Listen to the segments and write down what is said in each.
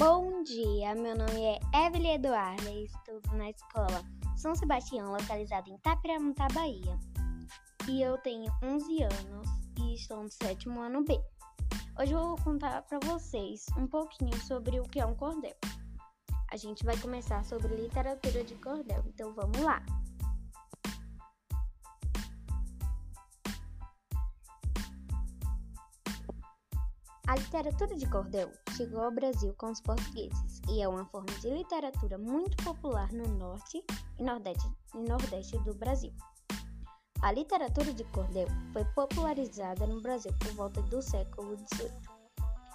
Bom dia, meu nome é Evelyn Eduarda e estudo na escola São Sebastião, localizada em Tapiramuta, Bahia. E eu tenho 11 anos e estou no sétimo ano B. Hoje eu vou contar para vocês um pouquinho sobre o que é um cordel. A gente vai começar sobre literatura de cordel, então vamos lá! A literatura de cordel chegou ao Brasil com os portugueses e é uma forma de literatura muito popular no norte e nordeste, e nordeste do Brasil. A literatura de cordel foi popularizada no Brasil por volta do século XVIII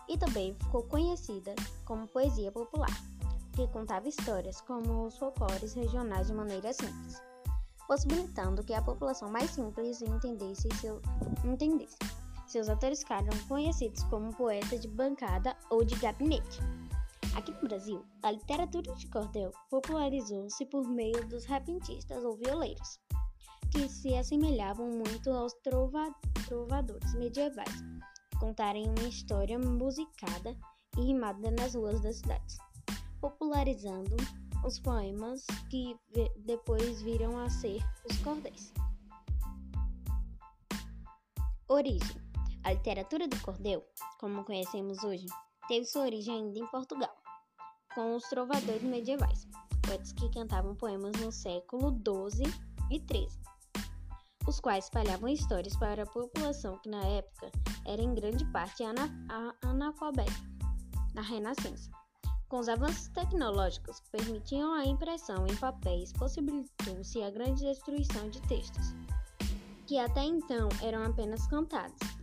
e também ficou conhecida como poesia popular, que contava histórias como os folclores regionais de maneira simples, possibilitando que a população mais simples entendesse, seu, entendesse. Seus autores ficaram conhecidos como poeta de bancada ou de gabinete. Aqui no Brasil, a literatura de cordel popularizou-se por meio dos repentistas ou violeiros, que se assemelhavam muito aos trova trovadores medievais, contarem uma história musicada e rimada nas ruas das cidades, popularizando os poemas que depois viram a ser os cordéis. Origem a literatura do cordel, como conhecemos hoje, teve sua origem ainda em Portugal, com os trovadores medievais, poetas que cantavam poemas no século XII e XIII, os quais espalhavam histórias para a população que na época era em grande parte analfabeta na Renascença. Com os avanços tecnológicos que permitiam a impressão em papéis, possibilitou-se a grande destruição de textos, que até então eram apenas cantados.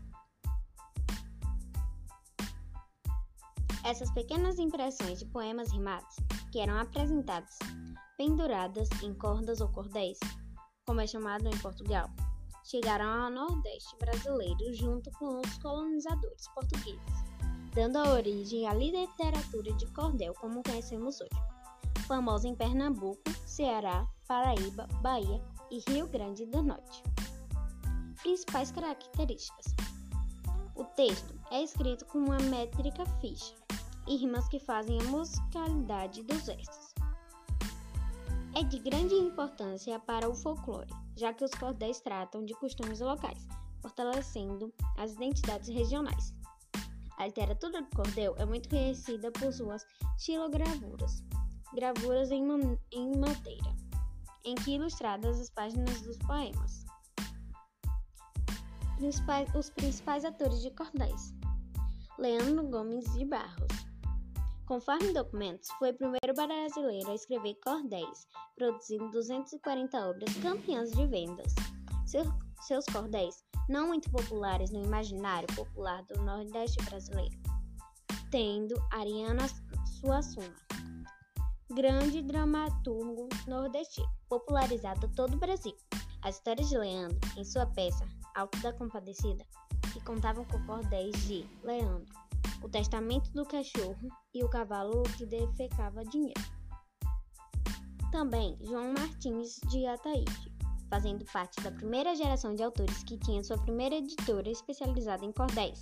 Essas pequenas impressões de poemas rimados, que eram apresentadas penduradas em cordas ou cordéis, como é chamado em Portugal, chegaram ao Nordeste brasileiro junto com os colonizadores portugueses, dando origem à literatura de cordel como conhecemos hoje, famosa em Pernambuco, Ceará, Paraíba, Bahia e Rio Grande do Norte. Principais características: o texto é escrito com uma métrica fixa, e rimas que fazem a musicalidade dos versos. É de grande importância para o folclore, já que os cordéis tratam de costumes locais, fortalecendo as identidades regionais. A literatura do cordel é muito conhecida por suas xilogravuras, gravuras em, em madeira, em que ilustradas as páginas dos poemas. Os principais atores de cordéis: Leandro Gomes de Barros, Conforme documentos, foi o primeiro brasileiro a escrever cordéis, produzindo 240 obras campeãs de vendas. Seu, seus cordéis, não muito populares no imaginário popular do Nordeste brasileiro, tendo Ariana Suassuna, grande dramaturgo nordestino, popularizado todo o Brasil. As histórias de Leandro, em sua peça Alto da Compadecida, que contavam com cordéis de Leandro, o testamento do cachorro e o cavalo que defecava dinheiro. Também João Martins de Ataíde, fazendo parte da primeira geração de autores que tinha sua primeira editora especializada em cordéis.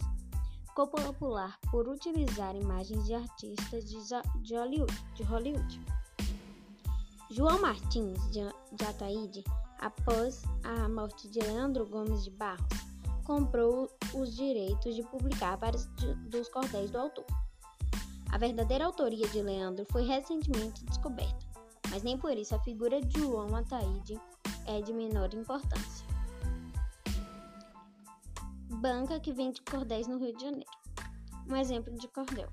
Ficou popular por utilizar imagens de artistas de Hollywood. João Martins de Ataíde, após a morte de Leandro Gomes de Barros, comprou os direitos de publicar vários dos cordéis do autor. A verdadeira autoria de Leandro foi recentemente descoberta, mas nem por isso a figura de João Ataíde é de menor importância. Banca que vende cordéis no Rio de Janeiro. Um exemplo de cordel.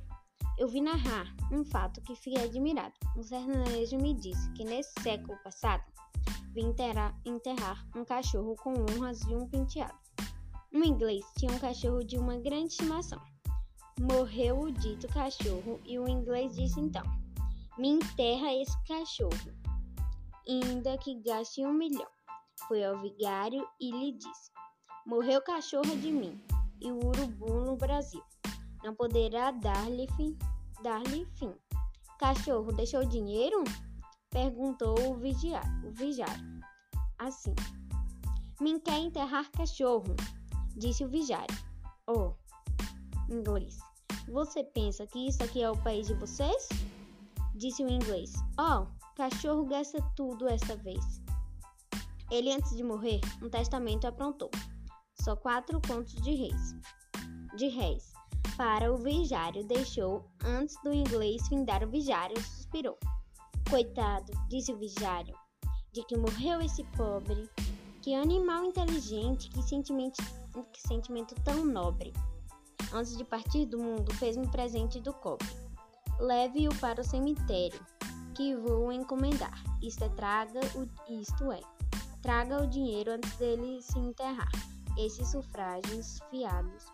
Eu vi narrar um fato que fiquei admirado. Um sertanejo me disse que nesse século passado vi enterrar, enterrar um cachorro com honras e um penteado. Um inglês tinha um cachorro de uma grande estimação. Morreu o dito cachorro e o inglês disse então: Me enterra esse cachorro, ainda que gaste um milhão. Foi ao vigário e lhe disse: Morreu cachorro de mim e o urubu no Brasil. Não poderá dar-lhe fim, dar fim. Cachorro deixou dinheiro? Perguntou o vigiário. O. Assim. Me quer enterrar cachorro, disse o vigário. Oh, inglês. Você pensa que isso aqui é o país de vocês? Disse o inglês. Oh, cachorro gasta tudo esta vez. Ele, antes de morrer, um testamento aprontou. Só quatro contos de reis. De réis. Para o vigário, deixou, antes do inglês findar o vigário, suspirou. Coitado, disse o vigário, de que morreu esse pobre. Que animal inteligente, que sentimento, que sentimento tão nobre. Antes de partir do mundo, fez-me presente do cobre. Leve-o para o cemitério, que vou encomendar. Isto é, traga o, isto é, traga o dinheiro antes dele se enterrar. Esses sufrágios fiados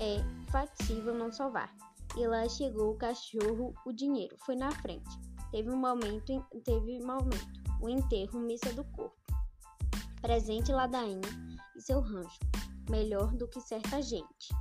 é factível não salvar. E lá chegou o cachorro, o dinheiro foi na frente. Teve um momento, teve um momento, o enterro, missa do corpo. Presente ladainha e seu rancho, melhor do que certa gente.